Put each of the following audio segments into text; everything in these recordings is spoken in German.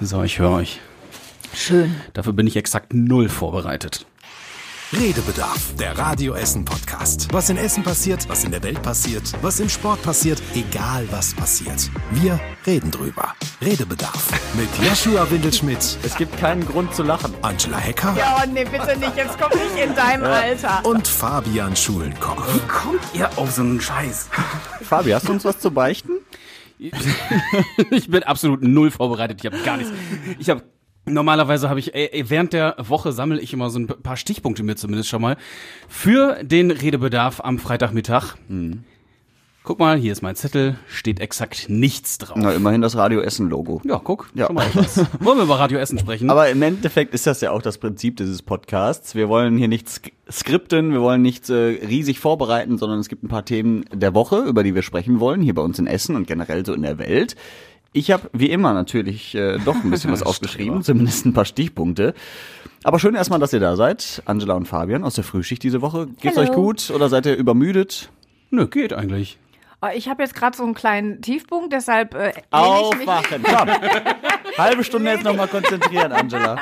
So, ich höre euch. Schön. Dafür bin ich exakt null vorbereitet. Redebedarf, der Radio Essen Podcast. Was in Essen passiert, was in der Welt passiert, was im Sport passiert, egal was passiert. Wir reden drüber. Redebedarf mit Joshua Windelschmidt, Es gibt keinen Grund zu lachen. Angela Hecker Ja, oh, nee, bitte nicht. Jetzt komm nicht in deinem Alter. und Fabian Schulenkoch. Wie kommt ihr auf so einen Scheiß? Fabi, hast du uns was zu beichten? ich bin absolut null vorbereitet. Ich habe gar nichts. Ich habe Normalerweise habe ich äh, während der Woche sammle ich immer so ein paar Stichpunkte mir zumindest schon mal für den Redebedarf am Freitagmittag. Guck mal, hier ist mein Zettel, steht exakt nichts drauf. Na, immerhin das Radio Essen Logo. Ja, guck, Ja. schon mal etwas. Wollen wir über Radio Essen sprechen? Aber im Endeffekt ist das ja auch das Prinzip dieses Podcasts. Wir wollen hier nichts sk- skripten, wir wollen nichts äh, riesig vorbereiten, sondern es gibt ein paar Themen der Woche, über die wir sprechen wollen, hier bei uns in Essen und generell so in der Welt. Ich habe wie immer natürlich äh, doch ein bisschen was aufgeschrieben, zumindest ein paar Stichpunkte. Aber schön erstmal, dass ihr da seid, Angela und Fabian aus der Frühschicht diese Woche. Geht's Hallo. euch gut oder seid ihr übermüdet? Nö, geht eigentlich. Oh, ich habe jetzt gerade so einen kleinen Tiefpunkt, deshalb äh, lehne ich mich. Aufwachen, komm. Halbe Stunde jetzt nochmal konzentrieren, Angela.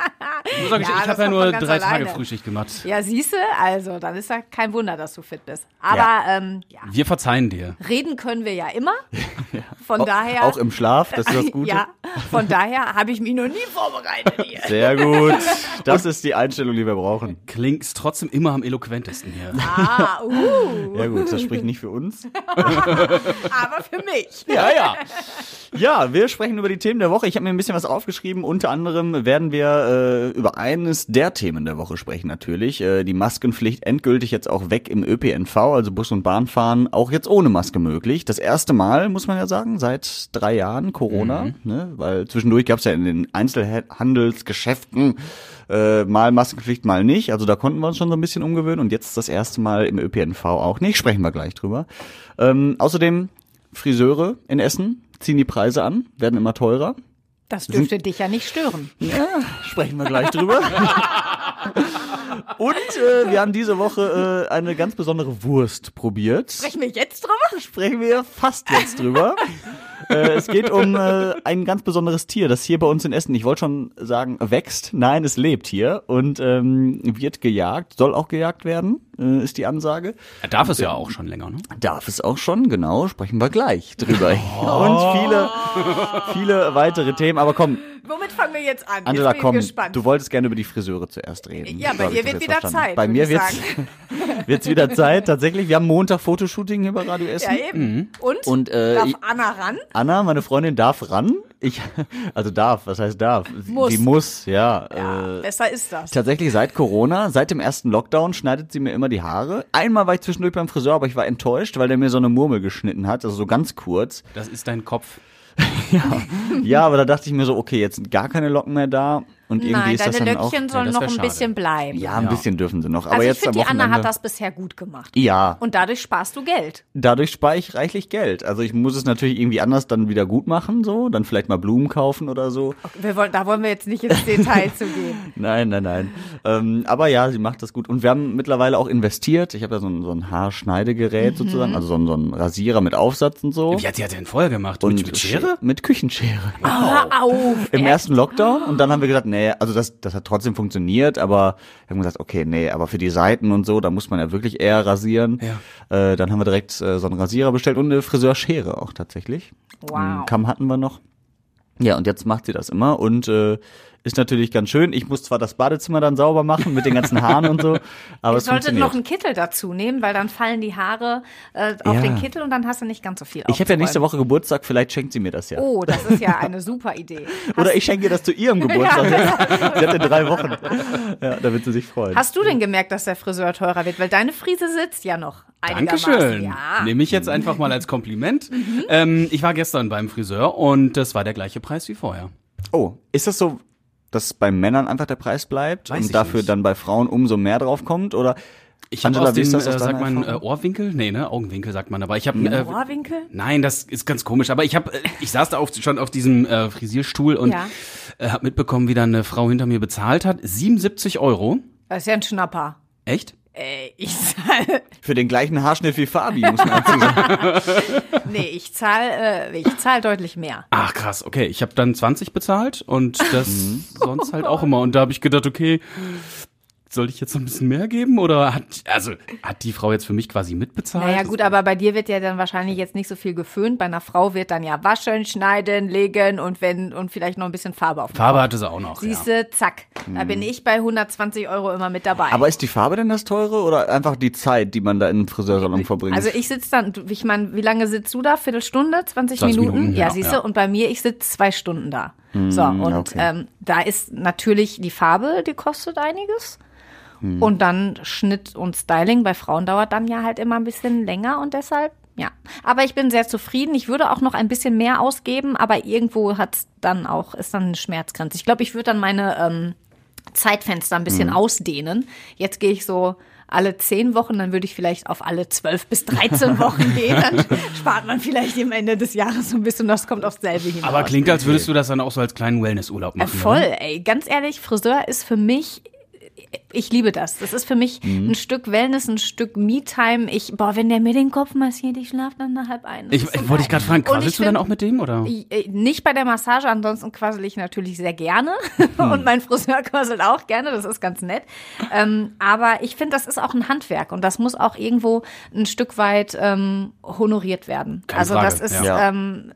Ich Ja, ich habe ja nur drei Tage alleine. Frühschicht gemacht. Ja, siehste, also dann ist ja kein Wunder, dass du fit bist. Aber Ja. ähm, ja, Wir verzeihen dir. reden können wir ja immer. Von daher. Auch im Schlaf, das ist das Gute. Ja, von daher habe ich mich noch nie vorbereitet hier. Sehr gut. Das ist die Einstellung, die wir brauchen. Klingst trotzdem immer am eloquentesten hier. Ah, uh, Ja gut, das spricht nicht für uns. aber für mich. Ja, ja. Ja, wir sprechen über die Themen der Woche. Ich habe mir ein bisschen was aufgeschrieben. Unter anderem werden wir äh, über eines der Themen der Woche sprechen natürlich. Äh, die Maskenpflicht endgültig jetzt auch weg im ÖPNV, also Bus- und Bahnfahren, auch jetzt ohne Maske möglich. Das erste Mal, muss man ja sagen, seit drei Jahren Corona, ne? weil zwischendurch gab es ja in den Einzelhandelsgeschäften äh, mal Maskenpflicht, mal nicht. Also da konnten wir uns schon so ein bisschen umgewöhnen und jetzt das erste Mal im ÖPNV auch nicht. Sprechen wir gleich drüber. Ähm, außerdem Friseure in Essen ziehen die Preise an, werden immer teurer. Das dürfte dich ja nicht stören. Ja, sprechen wir gleich drüber. Und äh, wir haben diese Woche äh, eine ganz besondere Wurst probiert. Sprechen wir jetzt drüber? Sprechen wir fast jetzt drüber. Äh, es geht um äh, ein ganz besonderes Tier, das hier bei uns in Essen, ich wollte schon sagen, wächst. Nein, es lebt hier und ähm, wird gejagt, soll auch gejagt werden, äh, ist die Ansage. Er darf es ja auch schon länger, ne? Darf es auch schon, genau, sprechen wir gleich drüber. Und viele, viele weitere Themen. Aber komm, Womit fangen wir jetzt an? Angela, jetzt komm, gespannt. du wolltest gerne über die Friseure zuerst reden. Ja, bei dir wird wieder verstanden. Zeit, Bei mir wird's, wird's wieder Zeit, tatsächlich. Wir haben Montag Fotoshooting hier bei Radio ja, Essen. eben. Und? Und, äh, Darf Anna ran? Anna, meine Freundin, darf ran. Ich, also darf, was heißt darf? Sie- Muss. Sie muss, ja. Ja, äh, besser ist das. Tatsächlich seit Corona, seit dem ersten Lockdown schneidet sie mir immer die Haare. Einmal war ich zwischendurch beim Friseur, aber ich war enttäuscht, weil der mir so eine Murmel geschnitten hat, also so ganz kurz. Das ist dein Kopf. Ja, aber da dachte ich mir so, okay, jetzt sind gar keine Locken mehr da und irgendwie Nein, ist das deine dann auch Löckchen sollen das noch ein schade. bisschen bleiben. ja, ein Ja. bisschen dürfen sie noch, aber also ich jetzt am finde, die Anna hat das bisher gut gemacht. Ja, Und dadurch sparst du Geld. dadurch spare ich reichlich Geld. Also ich muss es natürlich irgendwie anders dann wieder gut machen, so, dann vielleicht mal Blumen kaufen oder so. Wir wollen, da wollen wir jetzt nicht ins Detail zu gehen. Nein, nein, nein. Ähm, aber ja, sie macht das gut. Und wir haben mittlerweile auch investiert. Ich habe da so ein, so ein Haarschneidegerät sozusagen, also so ein, so ein Rasierer mit Aufsatz und so. Wie hat die hat denn vorher gemacht? und mit, mit Schere? Mit Küchenschere. Hör auf. Im echt? ersten Lockdown und dann haben wir gesagt, nee, also das, das hat trotzdem funktioniert, aber wir haben gesagt, okay, nee, aber für die Seiten und so, da muss man ja wirklich eher rasieren. Ja. Äh, dann haben wir direkt äh, so einen Rasierer bestellt und eine Friseurschere auch tatsächlich. Wow. Einen Kamm hatten wir noch. Ja, und jetzt macht sie das immer und äh, ist natürlich ganz schön. Ich muss zwar das Badezimmer dann sauber machen mit den ganzen Haaren und so, aber Ihr es solltet noch einen Kittel dazu nehmen, weil dann fallen die Haare äh, auf Ja. den Kittel und dann hast du nicht ganz so viel ich habe ja nächste. Woche Geburtstag, vielleicht schenkt sie mir das ja. Oh, das ist ja eine super Idee. Oder ich schenke ihr das zu ihrem Geburtstag. sie hat in drei Wochen. Ja, da wird sie sich freuen. Hast du denn gemerkt, dass der Friseur teurer wird? Weil deine Frise sitzt ja noch. Dankeschön. Ja. Nehme ich jetzt einfach mal als Kompliment. Ähm, ich war gestern beim Friseur und das war der gleiche Preis wie vorher. Oh, ist das so, dass bei Männern einfach der Preis bleibt Weiß und ich dafür nicht. dann bei Frauen umso mehr drauf kommt? Oder Ich habe aus dem, ist das aus äh, sagt man, äh, Erfahrung? Ohrwinkel? Nee, ne? Augenwinkel sagt man. Aber ich habe... Äh, Ohrwinkel? Nein, das ist ganz komisch. Aber ich habe, äh, ich saß da auf, schon auf diesem äh, Frisierstuhl und Ja. äh, habe mitbekommen, wie dann eine Frau hinter mir bezahlt hat. 77 Euro. Das ist ja ein Schnapper. Echt? Äh, ich zahle, Für den gleichen Haarschnitt wie Fabi, muss man dazu sagen. nee, ich zahle, äh, ich zahle deutlich mehr. Ach krass, okay. Ich habe dann 20 bezahlt und das sonst halt auch immer. Und da habe ich gedacht, okay, soll ich jetzt noch ein bisschen mehr geben? Oder hat, also, hat die Frau jetzt für mich quasi mitbezahlt? Naja, gut, aber bei dir wird ja dann wahrscheinlich jetzt nicht so viel geföhnt. Bei einer Frau wird dann ja waschen, schneiden, legen und wenn, und vielleicht noch ein bisschen Farbe auf dem Farbe hatte sie auch noch. Ja. Siehste, zack. Da bin ich bei 120 Euro immer mit dabei. Aber ist die Farbe denn das teure oder einfach die Zeit, die man da im Friseursalon verbringt? also ich sitze dann, ich meine, wie lange sitzt du da? Viertelstunde, 20, 20 Minuten? Minuten, ja, ja, siehst du, ja. und bei mir, ich sitze zwei Stunden da. so, und okay. ähm, da ist natürlich die Farbe, die kostet einiges. Und dann Schnitt und Styling bei Frauen dauert dann ja halt immer ein bisschen länger und deshalb, ja. Aber ich bin sehr zufrieden. Ich würde auch noch ein bisschen mehr ausgeben, aber irgendwo hat's dann auch, ist dann eine Schmerzgrenze. Ich glaube, ich würde dann meine ähm, Zeitfenster ein bisschen ausdehnen. Jetzt gehe ich so alle zehn Wochen, dann würde ich vielleicht auf alle zwölf bis 13 Wochen gehen. Dann spart man vielleicht am Ende des Jahres so ein bisschen, das kommt aufs selbe hinaus. Aber klingt, als würdest du das dann auch so als kleinen Wellnessurlaub Äh, machen. Voll, Oder? ey. Ganz ehrlich, Friseur ist für mich, ich liebe das. Das ist für mich Mhm. ein Stück Wellness, ein Stück Me-Time. Ich, boah, wenn der mir den Kopf massiert, ich schlafe dann nach halb ein. Das Ich, ich wollte dich gerade fragen, quasselst du dann find- auch mit dem, oder? äh, Nicht bei der Massage, ansonsten quassel ich natürlich sehr gerne. Hm. Und mein Friseur quasselt auch gerne, das ist ganz nett. Ähm, aber ich finde, das ist auch ein Handwerk und das muss auch irgendwo ein Stück weit ähm, honoriert werden. Keine also Frage, das ist, ja. ähm,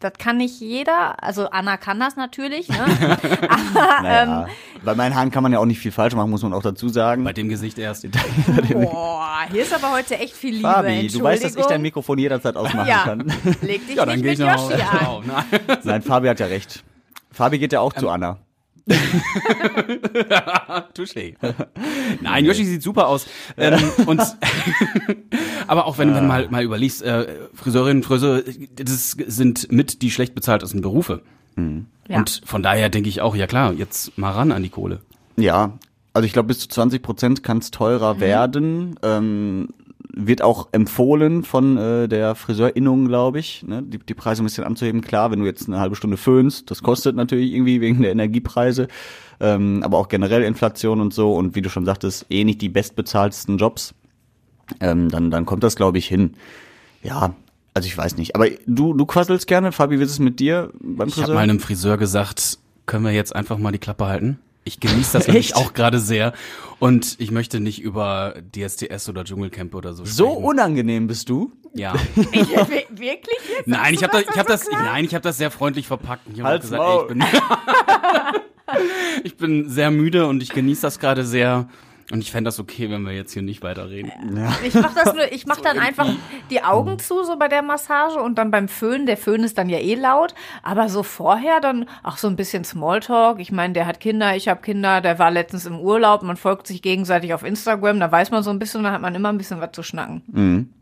das kann nicht jeder. Also Anna kann das natürlich, ne? naja, bei meinen Haaren kann man ja auch nicht viel falsch machen, muss man auch dazu sagen. Bei dem Gesicht erst. Boah, hier ist aber heute echt viel Liebe. Fabi, du weißt, dass ich dein. Mikrofon jederzeit ausmachen Ja, kann. leg dich Ja, dann nicht mit Yoshi an. Wow, nein. Nein, Fabi hat ja recht. Fabi geht ja auch Ähm, zu Anna. Touché. Nein, Yoshi sieht super aus. Ähm, und aber auch wenn du dann mal mal überlegst, äh, Friseurinnen und Friseure, das sind mit die schlecht bezahltesten Berufe. Ja. Und von daher denke ich auch, ja klar, jetzt mal ran an die Kohle. Ja, also ich glaube, bis zu 20 Prozent kann es teurer Mhm. werden. Ähm, wird auch empfohlen von äh, der Friseurinnung, glaube ich, ne? die, die Preise ein bisschen anzuheben. Klar, wenn du jetzt eine halbe Stunde föhnst, das kostet natürlich irgendwie wegen der Energiepreise, ähm, aber auch generell Inflation und so. Und wie du schon sagtest, eh nicht die bestbezahltesten Jobs. Ähm, dann, dann kommt das, glaube ich, hin. Ja, also ich weiß nicht. Aber du, du quasselst gerne. Fabi, wie ist es mit dir beim Ich Friseur? habe mal einem Friseur gesagt, können wir jetzt einfach mal die Klappe halten? Ich genieße das nämlich auch gerade sehr und ich möchte nicht über DSDS oder Dschungelcamp oder so so sprechen. unangenehm bist du? Ja. Ich, wir- wirklich jetzt? Nein, ich habe das, ich habe das, so klar? nein, ich habe das sehr freundlich verpackt. Ich habe gesagt, ey, ich bin, ich bin sehr müde und ich genieße das gerade sehr. Und ich fände das okay, wenn wir jetzt hier nicht weiterreden. Ich mach das nur, ich mach dann einfach die Augen zu, so bei der Massage und dann beim Föhn, der Föhn ist dann ja eh laut, aber so vorher dann auch so ein bisschen Smalltalk. Ich meine, der hat Kinder, ich habe Kinder, der war letztens im Urlaub, man folgt sich gegenseitig auf Instagram, da weiß man so ein bisschen, da hat man immer ein bisschen was zu schnacken.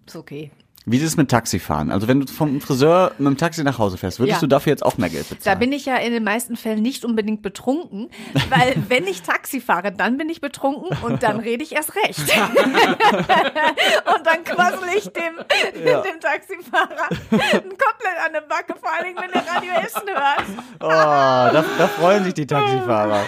Ist okay. Wie ist es mit Taxifahren? Also wenn du vom Friseur mit dem Taxi nach Hause fährst, würdest Ja. du dafür jetzt auch mehr Geld Da bezahlen? bin ich ja in den meisten Fällen nicht unbedingt betrunken, weil wenn ich Taxi fahre, dann bin ich betrunken und dann rede ich erst recht. und dann quassel ich dem, dem Taxifahrer komplett an der Backe, vor allen Dingen, wenn der Radio Essen hört. oh, da, da freuen sich die Taxifahrer.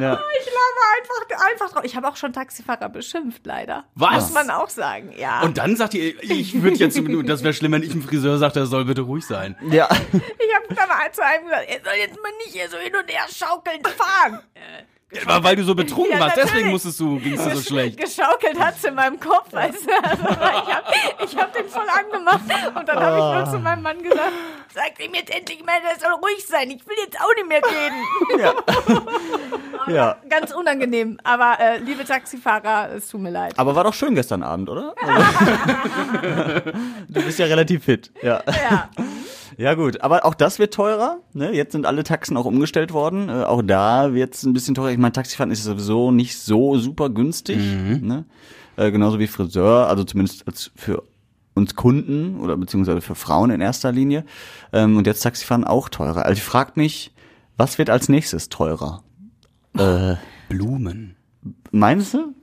Ja. Ich laber einfach, einfach drauf. Ich habe auch schon Taxifahrer beschimpft, leider. Was? Muss man auch sagen, ja. Und dann sagt ihr, ich würde jetzt, das wäre schlimm, wenn ich einem Friseur sage, er soll bitte ruhig sein. ja. ich habe mal zu einem gesagt, er soll jetzt mal nicht hier so hin und her schaukeln fahren. Aber weil du so betrunken Ja, warst, deswegen musstest du, gingst du so schlecht. Geschaukelt hat's in meinem Kopf, weißt du? Also, ich habe ich hab den voll angemacht und dann habe ich nur zu meinem Mann gesagt, sag ihm jetzt endlich mal, der soll ruhig sein, ich will jetzt auch nicht mehr reden. ja. Ganz unangenehm, aber äh, liebe Taxifahrer, es tut mir leid. Aber war doch schön gestern Abend, oder? Also, du bist ja relativ fit. Ja. Ja. Ja gut, aber auch das wird teurer. Ne? Jetzt sind alle Taxen auch umgestellt worden. Äh, auch da wird es ein bisschen teurer. Ich meine, Taxifahren ist sowieso nicht so super günstig. Ne? Äh, genauso wie Friseur, also zumindest als für uns Kunden oder beziehungsweise für Frauen in erster Linie. Ähm, und jetzt Taxifahren auch teurer. Also ich frage mich, was wird als nächstes teurer? Äh, Blumen. meinst du?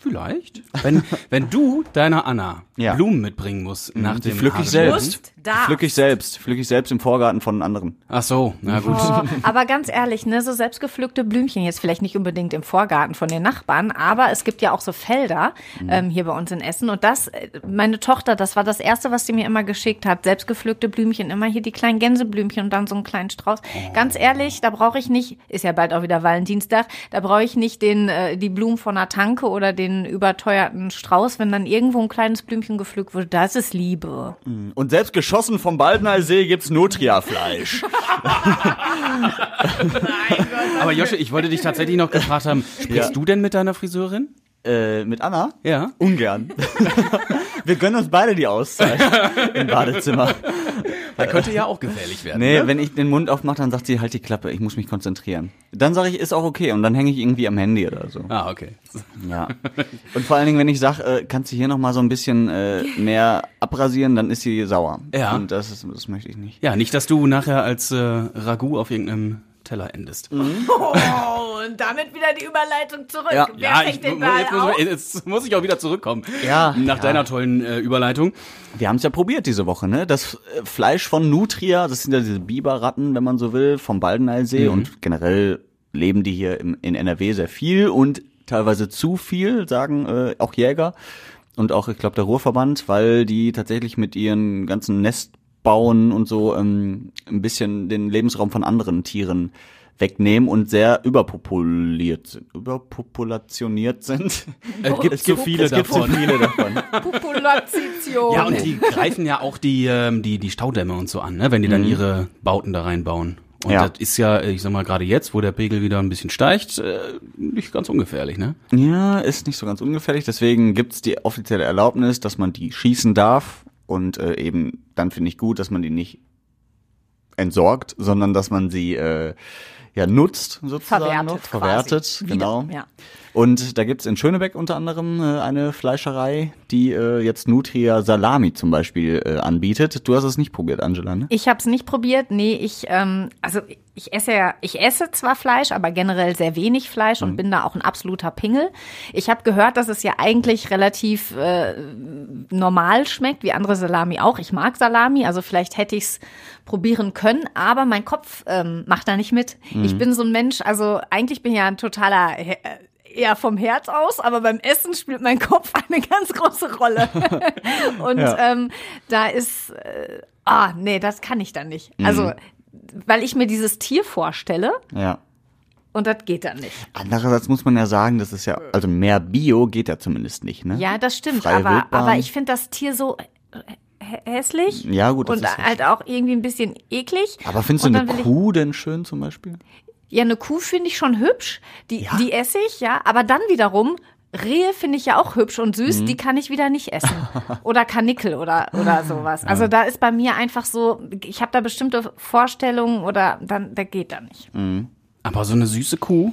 Vielleicht. Wenn, wenn du deiner Anna Ja. Blumen mitbringen musst nach Die dem pflück ich selbst. Darfst. pflück ich selbst. Pflück ich selbst im Vorgarten von anderen. Ach so, na gut. Oh, aber ganz ehrlich, ne, so selbstgepflückte Blümchen, jetzt vielleicht nicht unbedingt im Vorgarten von den Nachbarn, aber es gibt ja auch so Felder ähm, hier bei uns in Essen. Und das, äh, meine Tochter, das war das Erste, was sie mir immer geschickt hat. Selbstgepflückte Blümchen, immer hier die kleinen Gänseblümchen und dann so einen kleinen Strauß. Ganz ehrlich, da brauche ich nicht, ist ja bald auch wieder Valentinstag, da brauche ich nicht den, äh, die Blumen von einer Tanke oder den überteuerten Strauß, wenn dann irgendwo ein kleines Blümchen gepflückt wurde. Das ist Liebe. Und selbst geschossen vom Baldener See gibt's Nutria-Fleisch. Aber Josche, ich wollte dich tatsächlich noch gefragt haben, sprichst Ja. du denn mit deiner Friseurin? äh, mit Anna? Ja. Ungern. Wir gönnen uns beide die Auszeit im Badezimmer. Da könnte ja auch gefährlich werden. Nee, ne? wenn ich den Mund aufmache, dann sagt sie, halt die Klappe, ich muss mich konzentrieren. Dann sage ich, ist auch okay. Und dann hänge ich irgendwie am Handy oder so. Ah, okay. Ja. Und vor allen Dingen, wenn ich sage, äh, kannst du hier noch mal so ein bisschen äh, mehr abrasieren, dann ist sie sauer. Ja. Und das, ist, das möchte ich nicht. Ja, nicht, dass du nachher als äh, Ragout auf irgendeinem Teller endest. Oh, und damit wieder die Überleitung zurück. Ja. Wer Ja, ich, den jetzt, Ball muss, auf? jetzt muss ich auch wieder zurückkommen. Ja. Nach Ja. deiner tollen äh, Überleitung. Wir haben es ja probiert diese Woche, ne? Das äh, Fleisch von Nutria, das sind ja diese Biberratten, wenn man so will, vom Baldeneysee und generell leben die hier im, in NRW sehr viel und teilweise zu viel, sagen äh, auch Jäger und auch, ich glaube, der Ruhrverband, weil die tatsächlich mit ihren ganzen Nestbauen und so ähm, ein bisschen den Lebensraum von anderen Tieren wegnehmen und sehr überpopuliert sind. Überpopulationiert sind. Äh, gibt Es zu viele es gibt zu davon. viele davon. Population. Ja, und die greifen ja auch die, ähm, die, die Staudämme und so an, ne? wenn die dann ihre Bauten da reinbauen. Und Ja. das ist ja, ich sag mal, gerade jetzt, wo der Pegel wieder ein bisschen steigt, äh, nicht ganz ungefährlich, ne? Ja, ist nicht so ganz ungefährlich. Deswegen gibt's die offizielle Erlaubnis, dass man die schießen darf. Und äh, eben dann finde ich gut, dass man die nicht entsorgt, sondern dass man sie äh, ja nutzt sozusagen Verwertet noch. Verwertet, Wieder, genau. ja. Und da gibt's in Schönebeck unter anderem äh, eine Fleischerei, die äh, jetzt Nutria Salami zum Beispiel äh, anbietet. Du hast es nicht probiert, Angela, ne? Ich habe es nicht probiert. Nee, ich ähm, also ich esse ja, ich esse zwar Fleisch, aber generell sehr wenig Fleisch und bin da auch ein absoluter Pingel. Ich habe gehört, dass es ja eigentlich relativ äh, normal schmeckt, wie andere Salami auch. Ich mag Salami, also vielleicht hätte ich es probieren können, aber mein Kopf ähm, macht da nicht mit. Ich bin so ein Mensch, also eigentlich bin ich ja ein totaler äh, eher vom Herz aus, aber beim Essen spielt mein Kopf eine ganz große Rolle. Und Ja. ähm, da ist, äh, ah, nee, das kann ich dann nicht. Also, weil ich mir dieses Tier vorstelle Ja. und das geht dann nicht. Andererseits muss man ja sagen, das ist ja, also mehr Bio geht ja zumindest nicht, ne? Ja, das stimmt, Freie aber, Wildbahn. aber ich finde das Tier so hä- hässlich. Ja, gut, das Und halt auch irgendwie ein bisschen eklig. Aber findest du eine Kuh denn schön zum Beispiel? Ja, eine Kuh finde ich schon hübsch. Die, die esse ich, ja. Aber dann wiederum, Rehe finde ich ja auch hübsch und Mhm. süß. Die kann ich wieder nicht essen. Oder Kanickel oder, oder sowas. Also da ist bei mir einfach so, ich habe da bestimmte Vorstellungen oder dann, der geht da nicht. Aber so eine süße Kuh,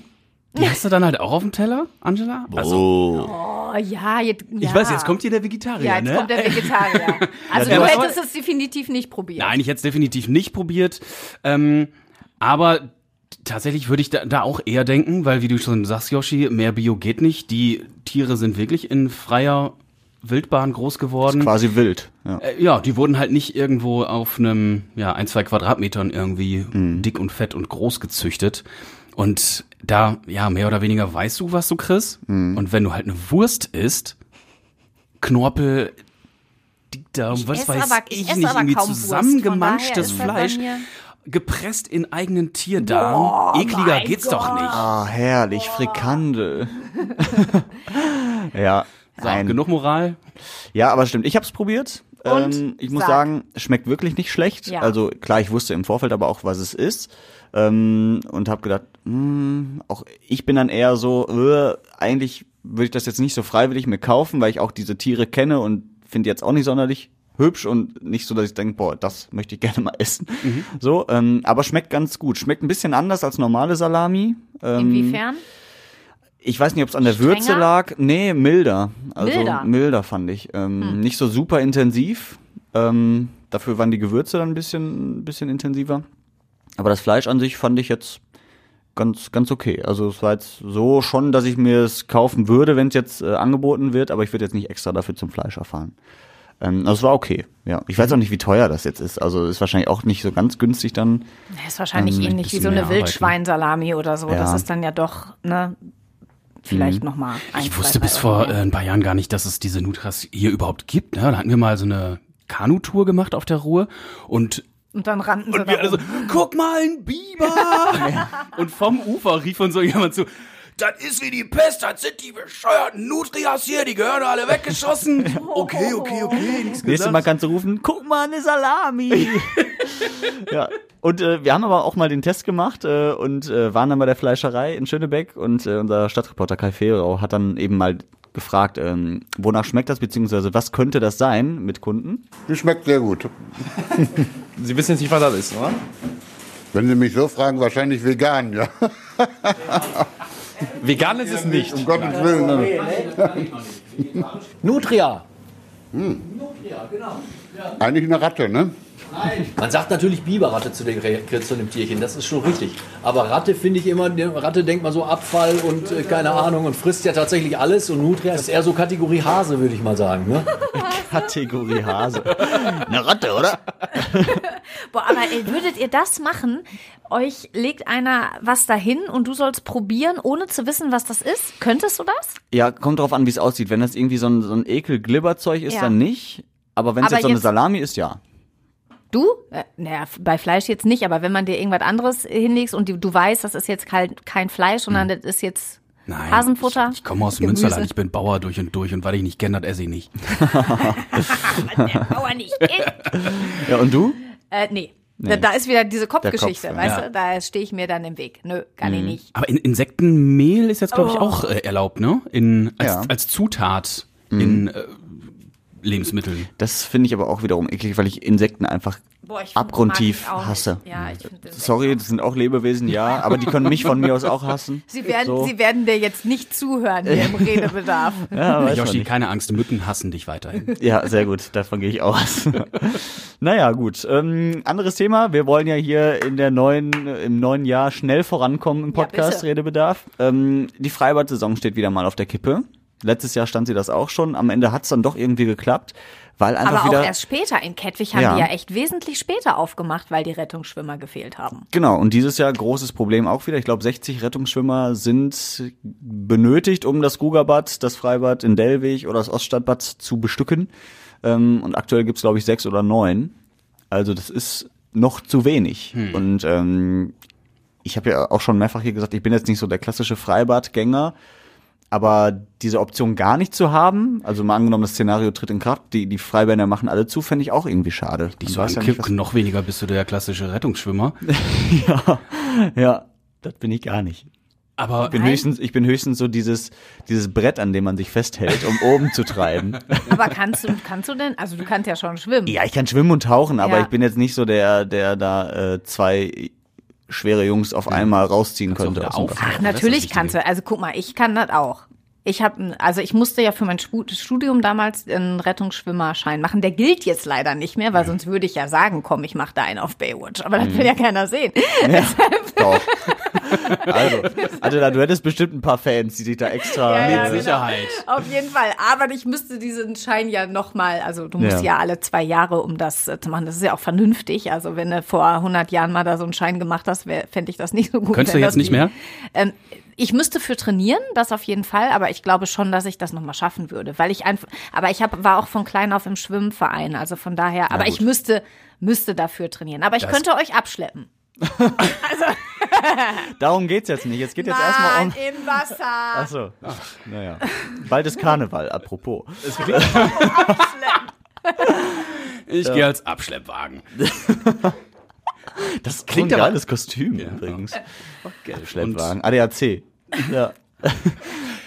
die hast du dann halt auch auf dem Teller, Angela? Also, Oh ja, jetzt, ja. ich weiß, jetzt kommt hier der Vegetarier, Ja, jetzt ne? kommt der Vegetarier. Also der du hättest es definitiv nicht probiert. Nein, ich hätte es definitiv nicht probiert. Ähm, aber tatsächlich würde ich da, da auch eher denken, weil wie du schon sagst, Yoshi, mehr Bio geht nicht. Die Tiere sind wirklich in freier Wildbahn groß geworden. Quasi wild. Ja. Äh, ja, die wurden halt nicht irgendwo auf einem, ja, ein, zwei Quadratmetern irgendwie dick und fett und groß gezüchtet. Und da, ja, mehr oder weniger weißt du, was du kriegst. Und wenn du halt eine Wurst isst, Knorpel, Dickdarm, Ich was esse weiß aber- ich ich, esse nicht, aber irgendwie kaum Wurst, von zusammengemanschtes Fleisch, gepresst in eigenen Tierdarm. Ekliger mein geht's doch nicht. Ah, herrlich, Frikandel. ja. So, ein- genug Moral. Ja, aber stimmt. Ich habe es probiert. Und? Ähm, ich muss Sag. sagen, es schmeckt wirklich nicht schlecht. Ja. Also klar, ich wusste im Vorfeld aber auch, was es ist. Ähm, und habe gedacht, hm, auch ich bin dann eher so, äh, eigentlich würde ich das jetzt nicht so freiwillig mir kaufen, weil ich auch diese Tiere kenne und finde jetzt auch nicht sonderlich hübsch und nicht so, dass ich denke, boah, das möchte ich gerne mal essen. So, ähm, aber schmeckt ganz gut. Schmeckt ein bisschen anders als normale Salami. Ähm, Inwiefern? ich weiß nicht, ob es an der Strenger? Würze lag. Nee, milder. Also Milder? milder, fand ich. Ähm, Nicht so super intensiv. Ähm, dafür waren die Gewürze dann ein bisschen, ein bisschen intensiver. Aber das Fleisch an sich fand ich jetzt ganz, ganz okay. Also es war jetzt so schon, dass ich mir es kaufen würde, wenn es jetzt äh, angeboten wird, aber ich würde jetzt nicht extra dafür zum Fleischer fahren. Ähm, also es war okay, ja. Ich weiß auch nicht, wie teuer das jetzt ist. Also ist wahrscheinlich auch nicht so ganz günstig dann. Das ist wahrscheinlich Ähm, ähnlich wie so eine ne? Wildschweinsalami oder so. Das Ja. ist dann ja doch, ne, vielleicht noch mal ein, Ich wusste bis vor äh, ein paar Jahren gar nicht, dass es diese Nutras hier überhaupt gibt. Ne? Da hatten wir mal so eine Kanutour gemacht auf der Ruhr und Und dann rannten sie Und wir alle so, guck mal, ein Biber! Und vom Ufer rief uns so jemand zu, das ist wie die Pest, das sind die bescheuerten Nutrias hier, die gehören alle weggeschossen. Okay, okay, okay, nichts Nächstes Mal kannst du rufen, guck mal, eine Salami. ja. Und äh, wir haben aber auch mal den Test gemacht äh, und äh, waren dann bei der Fleischerei in Schönebeck und äh, unser Stadtreporter Kai Ferau hat dann eben mal gefragt, ähm, wonach schmeckt das, beziehungsweise was könnte das sein mit Kunden? Die schmeckt sehr gut. Sie wissen jetzt nicht, was das ist, oder? Wenn Sie mich so fragen, wahrscheinlich vegan, ja. Vegan ist es nicht. Um Gottes Willen. ne. Nutria. Eigentlich eine Ratte, ne? Man sagt natürlich Biberratte zu dem, Re- zu dem Tierchen, das ist schon richtig. Aber Ratte finde ich immer, Ratte denkt man so Abfall und äh, keine Ahnung und frisst ja tatsächlich alles. Und Nutria ist eher so Kategorie Hase, würde ich mal sagen. Ne? Kategorie Hase. eine Ratte, oder? Boah, aber ey, würdet ihr das machen? Euch legt einer was dahin und du sollst probieren, ohne zu wissen, was das ist? Könntest du das? Ja, kommt drauf an, wie es aussieht. Wenn das irgendwie so ein, so ein Ekel-Glibberzeug ist, Ja. dann nicht. Aber wenn es jetzt so eine jetzt- Salami ist, ja. Du? Äh, naja, bei Fleisch jetzt nicht, aber wenn man dir irgendwas anderes hinlegst und du, du weißt, das ist jetzt kein, kein Fleisch, sondern das ist jetzt Nein, Hasenfutter. Ich, ich komme aus dem. Münsterland, ich bin Bauer durch und durch und weil ich nicht kenne, das esse ich nicht. Der Bauer nicht kennt. Ja, und du? Äh, nee. Da, da ist wieder diese Kopfgeschichte, Kopf, weißt Ja. du? Da stehe ich mir dann im Weg. Nö, kann ich nicht. Aber in, Insektenmehl ist jetzt, glaube ich, auch äh, erlaubt, ne? In, als, Ja. als Zutat in äh, Lebensmitteln. Das finde ich aber auch wiederum eklig, weil ich Insekten einfach Boah, ich find- abgrundtief ich hasse. Ja, ich das Sorry, das sind auch Lebewesen, ja, aber die können mich von mir aus auch hassen. Sie werden, So. Sie werden dir jetzt nicht zuhören hier im Redebedarf. Ja, Yoshi, nicht. keine Angst, Mücken hassen dich weiterhin. Ja, sehr gut, davon gehe ich aus. naja, gut. Ähm, anderes Thema. Wir wollen ja hier in der neuen, im neuen Jahr schnell vorankommen im Ja, Podcast bitte. Redebedarf. Ähm, die Freibad-Saison steht wieder mal auf der Kippe. Letztes Jahr stand sie das auch schon. Am Ende hat es dann doch irgendwie geklappt, weil einfach Aber auch wieder. erst später. In Kettwig haben Ja. die ja echt wesentlich später aufgemacht, weil die Rettungsschwimmer gefehlt haben. Genau, und dieses Jahr großes Problem auch wieder. Ich glaube, 60 Rettungsschwimmer sind benötigt, um das Gugabad, das Freibad in Dellwig oder das Oststadtbad zu bestücken. Ähm, und aktuell gibt's glaube ich, sechs oder neun. Also das ist noch zu wenig. Und ähm, ich habe ja auch schon mehrfach hier gesagt, ich bin jetzt nicht so der klassische Freibadgänger. Aber diese Option gar nicht zu haben, also mal angenommen, das Szenario tritt in Kraft, die, die Freibäder machen alle zu, fände ich auch irgendwie schade. Dich so ja nicht, noch weniger bist du der klassische Rettungsschwimmer. ja, ja, das bin ich gar nicht. Aber Ich bin höchstens, ich bin höchstens so dieses, dieses Brett, an dem man sich festhält, um oben zu treiben. Aber kannst du, kannst du denn? Also du kannst ja schon schwimmen. Ja, ich kann schwimmen und tauchen, aber Ja. ich bin jetzt nicht so der, der da äh, zwei schwere Jungs auf einmal rausziehen Kannst könnte. auf- Ach, natürlich kannst du. Also guck mal, ich kann das auch. Ich habe, also ich musste ja für mein Studium damals einen Rettungsschwimmerschein machen. Der gilt jetzt leider nicht mehr, weil sonst würde ich ja sagen, komm, ich mache da einen auf Baywatch. Aber das will ja keiner sehen. Doch. Also, Adela, du hättest bestimmt ein paar Fans, die dich da extra. Ja, ja, mit genau. Sicherheit. Auf jeden Fall. Aber ich müsste diesen Schein ja nochmal, also du musst Ja. ja. alle zwei Jahre, um das äh, zu machen. Das ist ja auch vernünftig. Also wenn du vor 100 Jahren mal da so einen Schein gemacht hast, fände ich das nicht so gut. Könntest du jetzt nicht mehr? Ähm, ich müsste für trainieren, das auf jeden Fall, aber ich glaube schon, dass ich das nochmal schaffen würde, weil ich einfach, aber ich hab, war auch von klein auf im Schwimmverein, also von daher, aber ich müsste, müsste dafür trainieren. Aber ich Das- könnte euch abschleppen. Darum geht's jetzt nicht. Jetzt geht jetzt erstmal um. Im Wasser. Achso. Naja. Bald ist Karneval, apropos. Ich gehe als Abschleppwagen. Das klingt ein geiles Kostüm übrigens. Gelb. Schleppwagen. ADAC. Ja.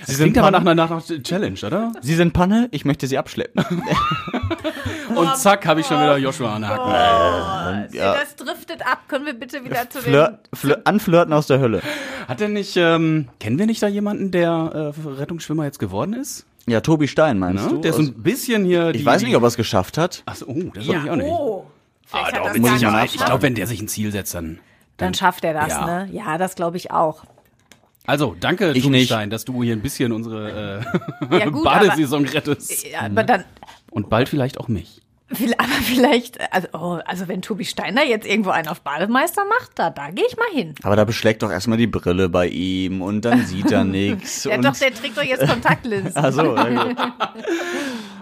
Sie sind aber nach einer, nach einer Challenge, oder? Sie sind Panne, ich möchte Sie abschleppen. Und zack, habe ich schon wieder Joshua an den Haken. Ja. Das driftet ab. Können wir bitte wieder zu Flirt, flirt, anflirten aus der Hölle. Hat denn nicht, ähm, kennen wir nicht da jemanden, der äh, Rettungsschwimmer jetzt geworden ist? Ja, Tobi Stein meinst Ne? du? Der so Aus- ein bisschen hier. ich weiß nicht, ob er es geschafft hat. Achso, oh, das weiß ich auch den. nicht. Oh. Ah, doch, muss ich. Ich glaube, wenn der sich ein Ziel setzt, dann. Dann schafft er das, Ja. ne? Ja, das glaube ich auch. Also, danke, Ich nicht. Dass du hier ein bisschen unsere äh, Ja, gut, Badesaison rettest. Ja, aber dann, Und bald vielleicht auch mich. Aber vielleicht, also, oh, also wenn Tobi Steiner jetzt irgendwo einen auf Bademeister macht, da, da gehe ich mal hin. Aber da beschlägt doch erstmal die Brille bei ihm und dann sieht er nichts. Ja, doch, der trägt doch jetzt Kontaktlinsen. Ach so, ja, gut.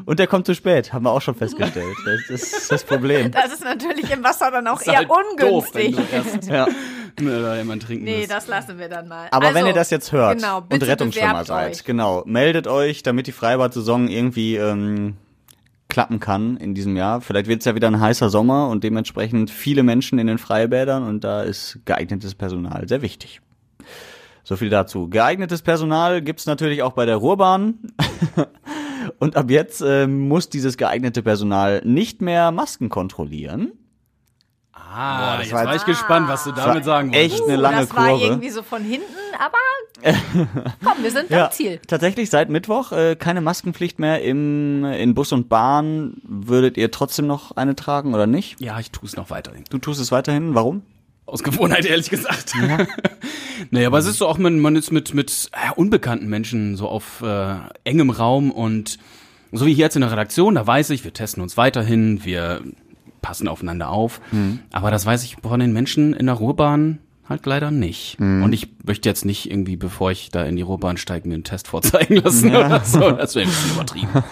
Und der kommt zu spät, haben wir auch schon festgestellt. Das ist das Problem. Das ist natürlich im Wasser dann auch Ist eher halt doof, wenn ungünstig. du erst Ja. da jemand trinken Nee, musst. das lassen wir dann mal. Aber also, wenn ihr das jetzt hört genau, und Rettungsschwimmer seid, euch. genau, meldet euch, damit die Freibad-Saison irgendwie ähm, klappen kann in diesem Jahr. Vielleicht wird es ja wieder ein heißer Sommer und dementsprechend viele Menschen in den Freibädern und da ist geeignetes Personal sehr wichtig. So viel dazu. Geeignetes Personal gibt's natürlich auch bei der Ruhrbahn. Und ab jetzt ähm, muss dieses geeignete Personal nicht mehr Masken kontrollieren. Ah, jetzt war war ich gespannt, was du damit sagen wolltest. echt eine Uh, lange das war Kurve. irgendwie so von hinten, aber komm, wir sind am Ziel. Tatsächlich seit Mittwoch äh, keine Maskenpflicht mehr im in Bus und Bahn. Würdet ihr trotzdem noch eine tragen oder nicht? Ja, ich tue es noch weiterhin. Du tust es weiterhin. Warum? Aus Gewohnheit, ehrlich gesagt. nee, aber es ist so auch, man, man ist mit, mit äh, unbekannten Menschen so auf äh, engem Raum und so wie hier jetzt in der Redaktion, da weiß ich, wir testen uns weiterhin, wir passen aufeinander auf. Aber das weiß ich von den Menschen in der Ruhrbahn halt leider nicht. Und ich möchte jetzt nicht irgendwie, bevor ich da in die Ruhrbahn steige, mir einen Test vorzeigen lassen oder so. Das wäre ein bisschen übertrieben.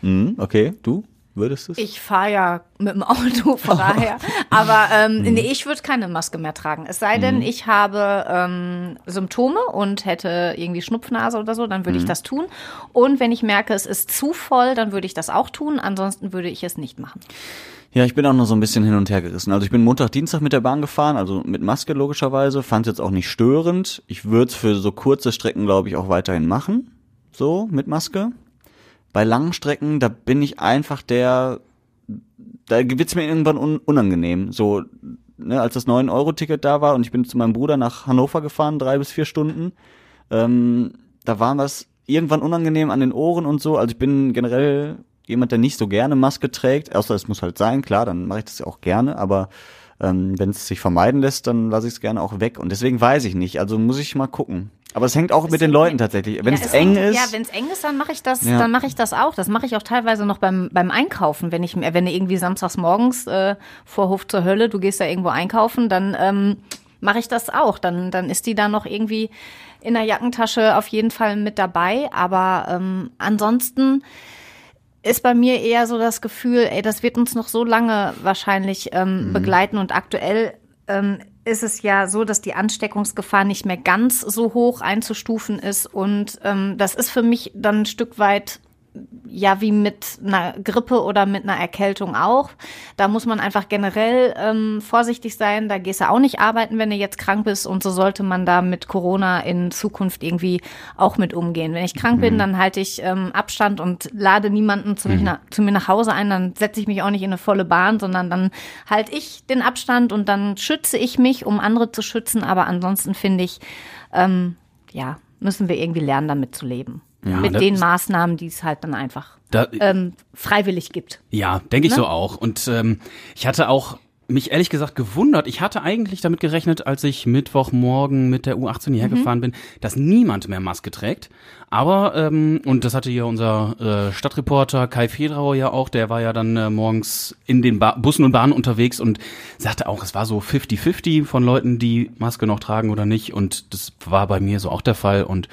Hm, okay, du würdest es? Ich fahre ja mit dem Auto, von daher. Aber ähm, nee, ich würde keine Maske mehr tragen. Es sei denn, ich habe ähm, Symptome und hätte irgendwie Schnupfnase oder so, dann würde ich das tun. Und wenn ich merke, es ist zu voll, dann würde ich das auch tun. Ansonsten würde ich es nicht machen. Ja, ich bin auch noch so ein bisschen hin und her gerissen. Also ich bin Montag, Dienstag mit der Bahn gefahren, also mit Maske logischerweise. Fand es jetzt auch nicht störend. Ich würde es für so kurze Strecken, glaube ich, auch weiterhin machen. So, mit Maske. Bei langen Strecken, da bin ich einfach der, da wird's mir irgendwann un unangenehm. So, ne, als das 9-Euro-Ticket da war und ich bin zu meinem Bruder nach Hannover gefahren, drei bis vier Stunden, ähm, da war was irgendwann unangenehm an den Ohren und so. Also ich bin generell jemand, der nicht so gerne Maske trägt, außer es muss halt sein, klar, dann mache ich das ja auch gerne, aber ähm, wenn es sich vermeiden lässt, dann lasse ich es gerne auch weg. Und deswegen weiß ich nicht. Also muss ich mal gucken. Aber es hängt auch mit den Leuten tatsächlich. Wenn Ja, es eng ist. Ja, wenn es eng ist, dann mache ich das, Ja. dann mache ich das auch. Das mache ich auch teilweise noch beim, beim Einkaufen. Wenn ich wenn du irgendwie samstags morgens äh, vor Hof zur Hölle, du gehst da irgendwo einkaufen, dann ähm, mache ich das auch. Dann, dann ist die da noch irgendwie in der Jackentasche auf jeden Fall mit dabei. Aber ähm, ansonsten ist bei mir eher so das Gefühl, ey, das wird uns noch so lange wahrscheinlich ähm, begleiten. Und aktuell ähm, ist es ja so, dass die Ansteckungsgefahr nicht mehr ganz so hoch einzustufen ist. Und ähm, das ist für mich dann ein Stück weit ja wie mit einer Grippe oder mit einer Erkältung auch. Da muss man einfach generell ähm, vorsichtig sein. Da gehst du auch nicht arbeiten, wenn du jetzt krank bist. Und so sollte man da mit Corona in Zukunft irgendwie auch mit umgehen. Wenn ich krank bin, dann halte ich ähm, Abstand und lade niemanden zu, mich nach, zu mir nach Hause ein. Dann setze ich mich auch nicht in eine volle Bahn, sondern dann halte ich den Abstand und dann schütze ich mich, um andere zu schützen. Aber ansonsten finde ich, ähm, ja, müssen wir irgendwie lernen, damit zu leben. Ja, mit das den Maßnahmen, die es halt dann einfach Da, ähm, freiwillig gibt. Ja, denke ich Ne? so auch. Und ähm, ich hatte auch mich ehrlich gesagt gewundert. Ich hatte eigentlich damit gerechnet, als ich Mittwochmorgen mit der U18 hierher Mhm. gefahren bin, dass niemand mehr Maske trägt. Aber, ähm, und das hatte ja unser äh, Stadtreporter Kai Fedrau ja auch, der war ja dann äh, morgens in den ba Bussen und Bahnen unterwegs und sagte auch, es war so 50-50 von Leuten, die Maske noch tragen oder nicht. Und das war bei mir so auch der Fall. Und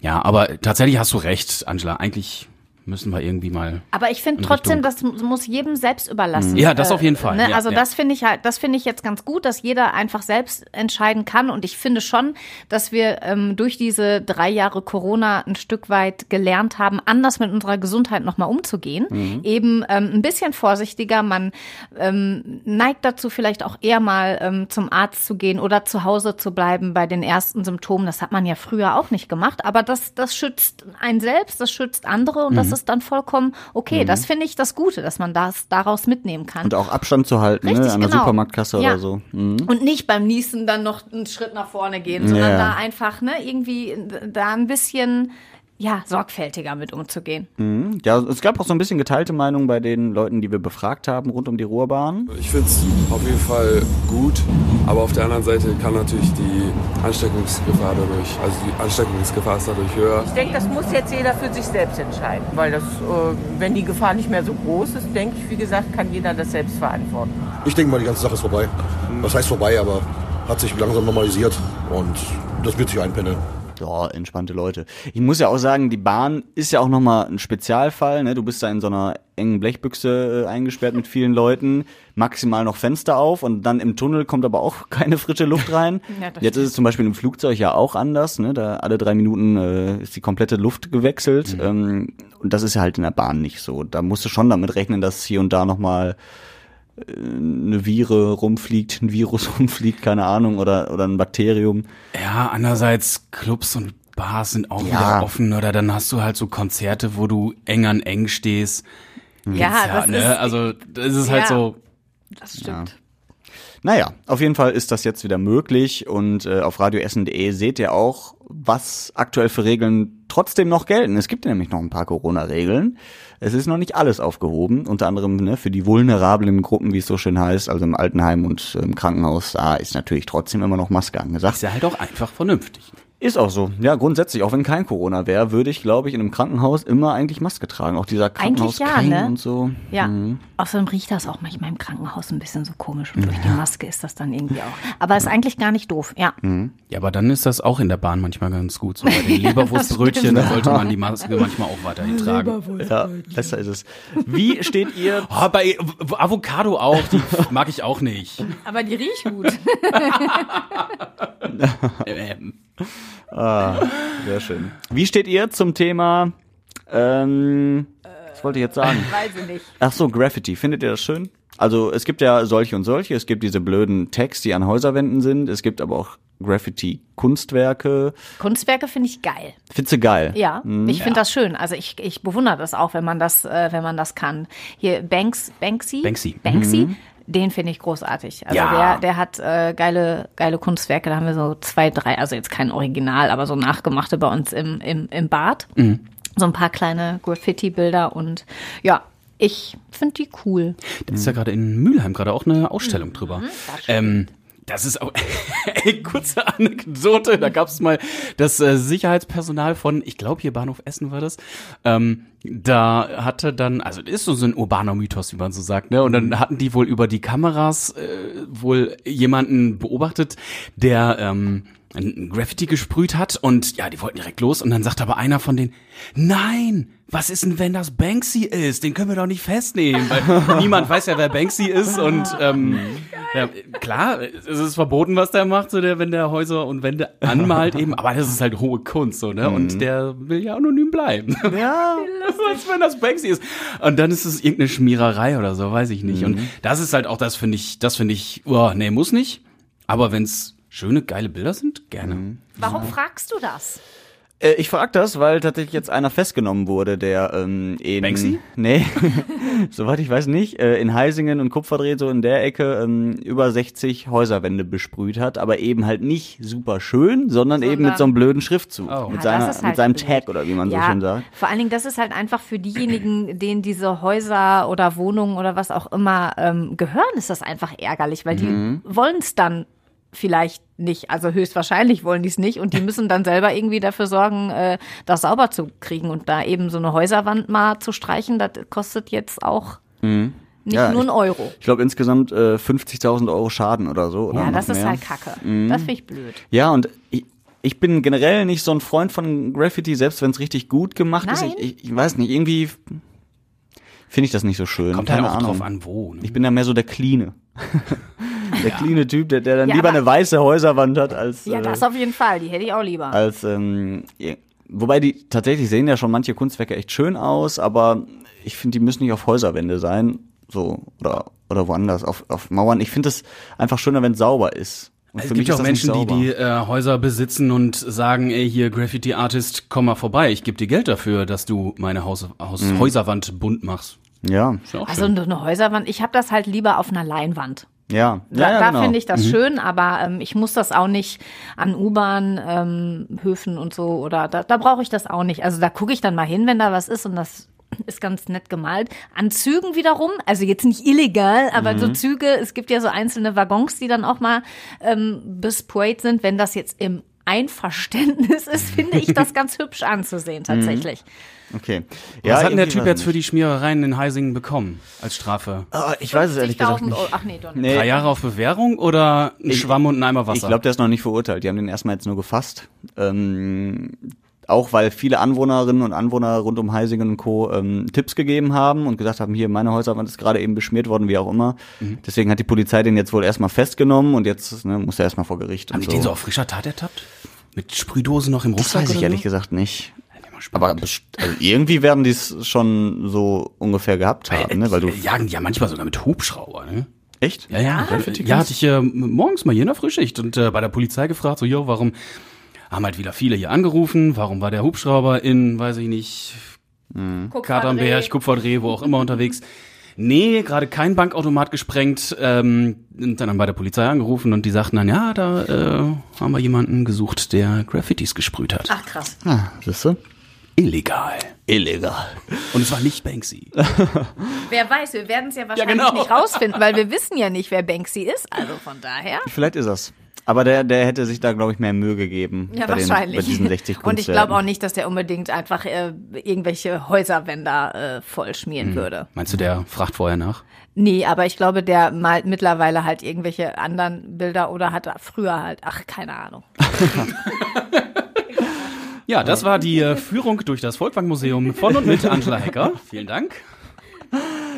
ja, aber tatsächlich hast du recht, Angela. Eigentlich müssen wir irgendwie mal Aber ich finde in trotzdem, Richtung- das mu- muss jedem selbst überlassen. Ja, das auf jeden Fall. Ne? Ja, also ja. das finde ich halt, das finde ich jetzt ganz gut, dass jeder einfach selbst entscheiden kann. Und ich finde schon, dass wir ähm, durch diese drei Jahre Corona ein Stück weit gelernt haben, anders mit unserer Gesundheit nochmal umzugehen. Mhm. Eben ähm, ein bisschen vorsichtiger. Man ähm, neigt dazu, vielleicht auch eher mal ähm, zum Arzt zu gehen oder zu Hause zu bleiben bei den ersten Symptomen. Das hat man ja früher auch nicht gemacht. Aber das, das schützt einen selbst, das schützt andere und Mhm. das ist dann vollkommen okay. Das finde ich das Gute, dass man das daraus mitnehmen kann. Und auch Abstand zu halten, ne? Richtig, An der genau. Supermarktkasse Ja. oder so. Mhm. Und nicht beim Niesen dann noch einen Schritt nach vorne gehen, sondern Ja. da einfach ne, irgendwie da ein bisschen ja, sorgfältiger mit umzugehen. Ja, es gab auch so ein bisschen geteilte Meinungen bei den Leuten, die wir befragt haben rund um die Ruhrbahn. Ich finde es auf jeden Fall gut, Aber auf der anderen Seite kann natürlich die Ansteckungsgefahr dadurch, also die Ansteckungsgefahr ist dadurch höher. Ich denke, das muss jetzt jeder für sich selbst entscheiden, weil das, äh, wenn die Gefahr nicht mehr so groß ist, denke ich, wie gesagt, kann jeder das selbst verantworten. Ich denke mal, die ganze Sache ist vorbei. Was heißt vorbei, aber hat sich langsam normalisiert und das wird sich einpendeln. Ja, entspannte Leute. Ich muss ja auch sagen, die Bahn ist ja auch nochmal ein Spezialfall. Ne? Du bist da in so einer engen Blechbüchse äh, eingesperrt mit vielen Leuten, maximal noch Fenster auf und dann im Tunnel kommt aber auch keine frische Luft rein. Ja, Jetzt ist es zum Beispiel im Flugzeug ja auch anders. Ne? Da alle drei Minuten äh, ist die komplette Luft gewechselt. Ähm, und das ist ja halt in der Bahn nicht so. Da musst du schon damit rechnen, dass hier und da nochmal eine Vire rumfliegt, ein Virus rumfliegt, keine Ahnung, oder, oder ein Bakterium. Ja, andererseits Clubs und Bars sind auch Ja. wieder offen oder dann hast du halt so Konzerte, wo du eng an eng stehst. Ja, das ne? ist, also das ist halt Ja. so. das stimmt. Naja, auf jeden Fall ist das jetzt wieder möglich und äh, auf radioessen.de seht ihr auch, was aktuell für Regeln trotzdem noch gelten. Es gibt nämlich noch ein paar Corona-Regeln. Es ist noch nicht alles aufgehoben, unter anderem ne, für die vulnerablen Gruppen, wie es so schön heißt, also im Altenheim und im Krankenhaus, da ist natürlich trotzdem immer noch Maske angesagt. Ist ja halt auch einfach vernünftig. Ist auch so. Ja, grundsätzlich, auch wenn kein Corona wäre, würde ich, glaube ich, in einem Krankenhaus immer eigentlich Maske tragen. Auch dieser Eigentlich ja, ne? und so. Ja. Außerdem riecht das auch manchmal im Krankenhaus ein bisschen so komisch und durch die Maske ist das dann irgendwie auch. Aber ist eigentlich gar nicht doof. Ja. Ja, aber dann ist das auch in der Bahn manchmal ganz gut. So bei den Leberwurstbrötchen da sollte man die Maske manchmal auch weiterhin tragen. Ja, besser ist es. Wie steht ihr Oh, bei Avocado auch, die mag ich auch nicht. Aber die riecht gut. Ähm, Ah, sehr schön. Wie steht ihr zum Thema, ähm, was wollte ich jetzt sagen? Weiß ich nicht. Ach so, Graffiti. Findet ihr das schön? Also es gibt ja solche und solche. Es gibt diese blöden Tags, die an Häuserwänden sind. Es gibt aber auch Graffiti-Kunstwerke. Kunstwerke finde ich geil. Findest du geil? Ja, ich finde das schön. Also ich, ich bewundere das auch, wenn man das, äh, wenn man das kann. Hier Banks, Banksy. Banksy. Banksy. Den finde ich großartig. Also Ja. der, der hat äh, geile, geile Kunstwerke. Da haben wir so zwei, drei, also jetzt kein Original, aber so nachgemachte bei uns im, im, im Bad. So ein paar kleine Graffiti-Bilder und ja, ich finde die cool. Da ist ja gerade in Mülheim gerade auch eine Ausstellung drüber. Ähm, das ist auch, ey, kurze Anekdote, da gab es mal das äh, Sicherheitspersonal von, ich glaube hier Bahnhof Essen war das, ähm, da hatte dann, also das ist so ein urbaner Mythos, wie man so sagt, ne? Und dann hatten die wohl über die Kameras äh, wohl jemanden beobachtet, der ähm, ein Graffiti gesprüht hat und ja, die wollten direkt los und dann sagt aber einer von denen, nein, was ist denn, wenn das Banksy ist? Den können wir doch nicht festnehmen, weil niemand weiß ja, wer Banksy ist und ähm, ja, klar, es ist verboten, was der macht, so der, wenn der Häuser und Wände anmalt eben, aber das ist halt hohe Kunst, so, ne? Und der will ja anonym bleiben. Ja. Was, wenn das Banksy ist? Und dann ist es irgendeine Schmiererei oder so, weiß ich nicht. Und das ist halt auch, das finde ich, das finde ich, oh, nee, muss nicht. Aber wenn's schöne, geile Bilder sind, gerne. Warum fragst du das? Äh, ich frage das, weil tatsächlich jetzt einer festgenommen wurde, der ähm, in... Banksy? Nee, soweit ich weiß nicht. Äh, in Heisingen und Kupferdreht, so in der Ecke, ähm, über 60 Häuserwände besprüht hat, aber eben halt nicht super schön, sondern, eben mit so einem blöden Schriftzug. Oh. Mit, Ja, seiner, ist mit halt seinem blöd. Tag oder wie man so schön sagt. Vor allen Dingen, das ist halt einfach für diejenigen, denen diese Häuser oder Wohnungen oder was auch immer ähm, gehören, ist das einfach ärgerlich, weil Mhm. die wollen es dann vielleicht nicht. Also höchstwahrscheinlich wollen die es nicht und die müssen dann selber irgendwie dafür sorgen, äh, das sauber zu kriegen und da eben so eine Häuserwand mal zu streichen, das kostet jetzt auch nicht Mhm. Ja, nur einen ich- Euro. Ich glaube insgesamt äh, 50.000 Euro Schaden oder so. Oder Ja, noch das ist mehr. Mhm. halt kacke. Das finde ich blöd. Ja, und ich, ich bin generell nicht so ein Freund von Graffiti, selbst wenn es richtig gut gemacht ist. Nein. Ich, ich, ich weiß nicht, irgendwie finde ich das nicht so schön. Kommt Keine halt auch Ahnung. drauf an, wo. Ne? Ich bin da mehr so der Cleane. der cleane Typ, der, der dann Ja, lieber aber- eine weiße Häuserwand hat als. Ja, äh, das auf jeden Fall. Die hätte ich auch lieber. als ähm, ja, wobei die tatsächlich sehen ja schon manche Kunstwerke echt schön aus, aber ich finde, die müssen nicht auf Häuserwände sein, so oder oder woanders auf, auf Mauern. Ich finde es einfach schöner, wenn es sauber ist. Und Es für gibt mich auch Menschen, die die äh, Häuser besitzen und sagen, ey, hier Graffiti Artist, komm mal vorbei, ich gebe dir Geld dafür, dass du meine Haus, Haus, Mhm. Häuserwand bunt machst. ja, Ist ja auch Also schön. eine Häuserwand, ich habe das halt lieber auf einer Leinwand. Ja, Da, ja, da genau. finde ich das schön, aber ähm, ich muss das auch nicht an U-Bahn-Höfen und so oder da, da brauche ich das auch nicht. Also da gucke ich dann mal hin, wenn da was ist und das ist ganz nett gemalt. An Zügen wiederum, also jetzt nicht illegal, aber so Züge, es gibt ja so einzelne Waggons, die dann auch mal ähm, besprayt sind. Wenn das jetzt im Einverständnis ist, finde ich das ganz hübsch anzusehen tatsächlich. Okay. Was hat denn der Typ jetzt ich für die Schmierereien in Heisingen bekommen als Strafe? Ah, ich weiß es ehrlich gesagt 50.000 nicht. Ach nee, doch nicht. Nee, Drei Jahre auf Bewährung oder ein Schwamm und ein Eimer Wasser? Ich glaube, der ist noch nicht verurteilt. Die haben den erstmal jetzt nur gefasst. Ähm, auch weil viele Anwohnerinnen und Anwohner rund um Heisingen und Co. Ähm, Tipps gegeben haben und gesagt haben, hier, meine Häuserwand ist gerade eben beschmiert worden, wie auch immer. Mhm. Deswegen hat die Polizei den jetzt wohl erstmal festgenommen und jetzt ne, muss er erstmal vor Gericht. Haben die den so auf frischer Tat ertappt? Mit Sprühdosen noch im Das Rucksack weiß ich oder ehrlich so? gesagt nicht. Spannend. Aber also irgendwie werden die es schon so ungefähr gehabt haben, ne? Weil du die jagen die ja manchmal sogar mit Hubschrauber, ne? echt? Ja, ja. Ja, hatte ich äh, morgens mal hier in der Frühschicht und äh, bei der Polizei gefragt, so, jo, warum haben halt wieder viele hier angerufen, warum war der Hubschrauber in, weiß ich nicht, Katernberg, Kupferdreh, wo auch immer unterwegs. Nee, gerade kein Bankautomat gesprengt. Ähm, und dann haben wir bei der Polizei angerufen und die sagten dann, ja, da äh, haben wir jemanden gesucht, der Graffitis gesprüht hat. Ach krass. Ah, siehst du? Illegal. Illegal. Und es war nicht Banksy. Wer weiß, wir werden es ja wahrscheinlich genau. nicht rausfinden, weil wir wissen ja nicht, wer Banksy ist. Also von daher. Vielleicht ist das. Aber der, der hätte sich da, glaube ich, mehr Mühe gegeben. Ja, bei den, wahrscheinlich. Bei diesen 60 Und ich glaube auch nicht, dass der unbedingt einfach äh, irgendwelche Häuserwände äh, voll schmieren würde. Meinst du, der fragt vorher nach? Nee, aber ich glaube, der malt mittlerweile halt irgendwelche anderen Bilder oder hat früher halt, ach, keine Ahnung. Ja, das war die äh, Führung durch das Volkwang-Museum von und mit Angela Hecker. Vielen Dank.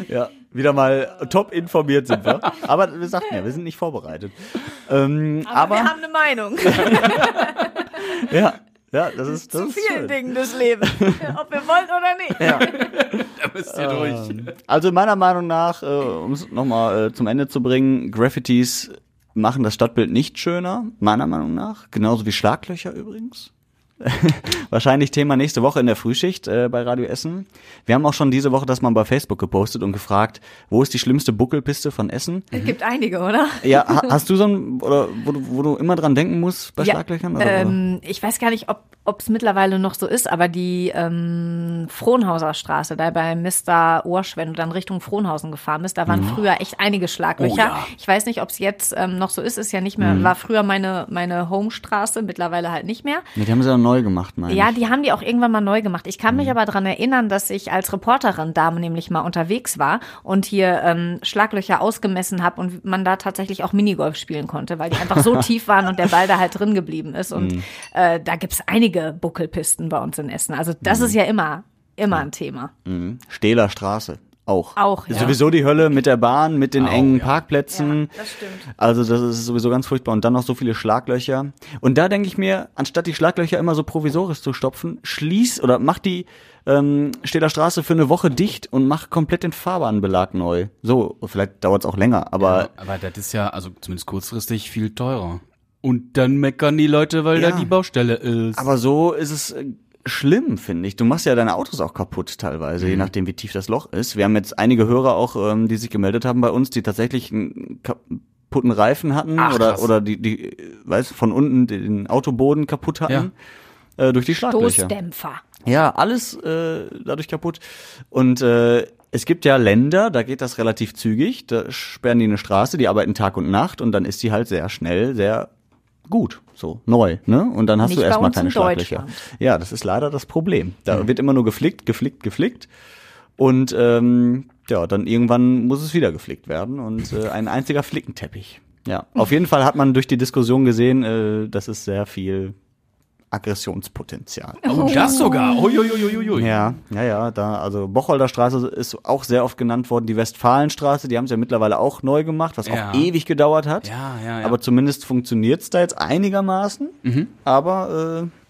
Ja, wieder mal top informiert sind wir. Aber wir sagten ja, wir sind nicht vorbereitet. Ähm, aber, wir haben eine Meinung ja, ja, das ist das zu ist vielen schön. Dingen des Lebens. Ob wir wollen oder nicht. Da müsst ihr durch. Also meiner Meinung nach, äh, um es nochmal äh, zum Ende zu bringen, Graffitis machen das Stadtbild nicht schöner, meiner Meinung nach. Genauso wie Schlaglöcher übrigens. Wahrscheinlich Thema nächste Woche in der Frühschicht äh, bei Radio Essen. Wir haben auch schon diese Woche das mal bei Facebook gepostet und gefragt, wo ist die schlimmste Buckelpiste von Essen? Es gibt einige, oder? Ja, ha hast du so ein, oder wo du, wo du immer dran denken musst bei Ja, Schlaglöchern? Oder, Ähm, ich weiß gar nicht, ob es mittlerweile noch so ist, aber die ähm, Frohnhauser Straße, da bei Mr. Orsch, wenn du dann Richtung Frohnhausen gefahren bist, da waren früher echt einige Schlaglöcher. Oh ja. Ich weiß nicht, ob es jetzt ähm, noch so ist, ist ja nicht mehr, war früher meine, meine Homestraße, mittlerweile halt nicht mehr. Nee, die haben sie ja neu gemacht, meine Ja, ich. die haben die auch irgendwann mal neu gemacht. Ich kann mich Mhm. aber dran erinnern, dass ich als Reporterin da nämlich mal unterwegs war und hier ähm, Schlaglöcher ausgemessen habe und man da tatsächlich auch Minigolf spielen konnte, weil die einfach so tief waren und der Ball da halt drin geblieben ist. Und Mhm. äh, da gibt's einige Buckelpisten bei uns in Essen. Also das Mhm. ist ja immer, immer ein Thema. Stehler Straße. Auch. Auch, ja. Sowieso die Hölle mit der Bahn, mit den Auch, engen ja. Parkplätzen. das stimmt. Also das ist sowieso ganz furchtbar. Und dann noch so viele Schlaglöcher. Und da denke ich mir, anstatt die Schlaglöcher immer so provisorisch zu stopfen, schließ oder mach die ähm, Stehler Straße für eine Woche dicht und mach komplett den Fahrbahnbelag neu. So, vielleicht dauert es auch länger, aber Aber das ist ja, also zumindest kurzfristig, viel teurer. Und dann meckern die Leute, weil Ja. da die Baustelle ist. Aber so ist es äh, schlimm, finde ich. Du machst ja deine Autos auch kaputt teilweise, Mhm. je nachdem, wie tief das Loch ist. Wir haben jetzt einige Hörer auch, ähm, die sich gemeldet haben bei uns, die tatsächlich einen kaputten Reifen hatten Ach, oder krass. oder die, die, äh, weiß von unten den Autoboden kaputt hatten. Äh, durch die Schlaglöcher. Stoßdämpfer. Ja, alles äh, dadurch kaputt. Und äh, es gibt ja Länder, da geht das relativ zügig. Da sperren die eine Straße, die arbeiten Tag und Nacht und dann ist die halt sehr schnell, sehr gut, so neu, ne? Und dann hast Nicht du erstmal keine in Schlaglöcher. Ja, das ist leider das Problem. Da wird immer nur geflickt, geflickt, geflickt. Und ähm, ja, dann irgendwann muss es wieder geflickt werden und äh, ein einziger Flickenteppich. Ja, auf jeden Fall hat man durch die Diskussion gesehen, äh, das ist sehr viel Aggressionspotenzial. oh, das sogar. Uiuiuiui. Ja, ja, ja, da, also Bocholder Straße ist auch sehr oft genannt worden. Die Westfalenstraße, die haben sie ja mittlerweile auch neu gemacht, was Ja. auch ewig gedauert hat. Ja, ja, ja. Aber zumindest funktioniert's da jetzt einigermaßen. Aber äh,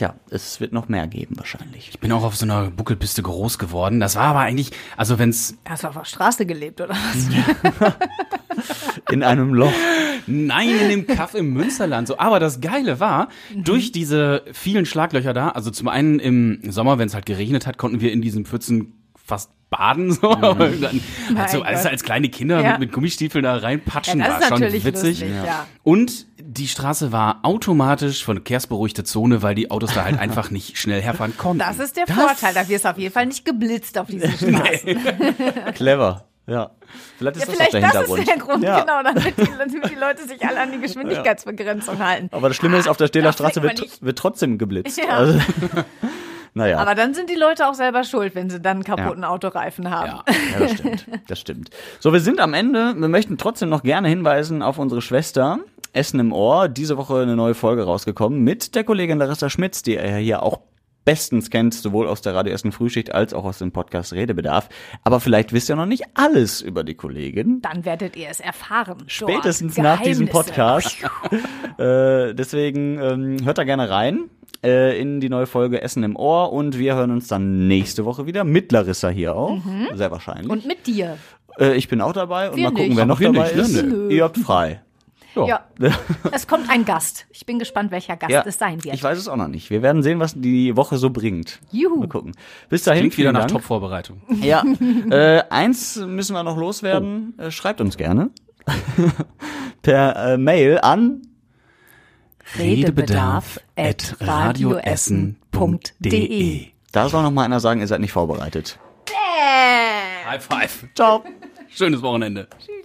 ja, es wird noch mehr geben wahrscheinlich. Ich bin auch auf so einer Buckelpiste groß geworden. Das war aber eigentlich, also wenn's, Hast du auf der Straße gelebt, oder was? In einem Loch. nein, in dem Kaff im Münsterland so. Aber das Geile war, durch diese vielen Schlaglöcher da, also zum einen im Sommer, wenn es halt geregnet hat, konnten wir in diesen Pfützen fast baden so, dann also, Gott. als kleine Kinder Ja. mit, mit Gummistiefeln da reinpatschen, Ja, das war ist schon natürlich witzig. lustig, ja. Und die Straße war automatisch von verkehrsberuhigte Zone, weil die Autos da halt einfach nicht schnell herfahren konnten. Das ist der Vorteil. Da wirst du auf jeden Fall nicht geblitzt auf diesen Straßen. Clever. Ja. Vielleicht ist Ja, das vielleicht auch der das Hintergrund. ist der Grund, ja. genau, damit die, damit die Leute sich alle an die Geschwindigkeitsbegrenzung halten. Aber das Schlimme ist, auf der Stähler Da Straße wird, wird trotzdem geblitzt. Ja. Also, naja. Aber dann sind die Leute auch selber schuld, wenn sie dann einen kaputten Ja. Autoreifen haben. Ja. Ja, das stimmt. Das stimmt. So, wir sind am Ende. Wir möchten trotzdem noch gerne hinweisen auf unsere Schwester Essen im Ohr. Diese Woche eine neue Folge rausgekommen mit der Kollegin Larissa Schmitz, die ihr hier auch bestens kennt, sowohl aus der Radio Essen Frühschicht als auch aus dem Podcast Redebedarf. Aber vielleicht wisst ihr noch nicht alles über die Kollegin. Dann werdet ihr es erfahren. Dort. Spätestens nach diesem. Podcast. äh, deswegen ähm, hört da gerne rein äh, in die neue Folge Essen im Ohr und wir hören uns dann nächste Woche wieder mit Larissa hier auch. Sehr wahrscheinlich. Und mit dir. Äh, ich bin auch dabei und Wir mal gucken, nicht. wer noch dabei nicht, ist. ne? Nö. Ihr habt frei. Ja. es kommt ein Gast. Ich bin gespannt, welcher Gast es sein wird. ich weiß es auch noch nicht. Wir werden sehen, was die Woche so bringt. Juhu. Mal gucken. Bis dahin. Klingt wieder nach. Top-Vorbereitung. Ja. äh, eins müssen wir noch loswerden. Oh. Äh, schreibt uns gerne. per äh, Mail an Redebedarf at radioessen.de. Da soll noch mal einer sagen, ihr seid nicht vorbereitet. High five. Ciao. Schönes Wochenende. Tschüss.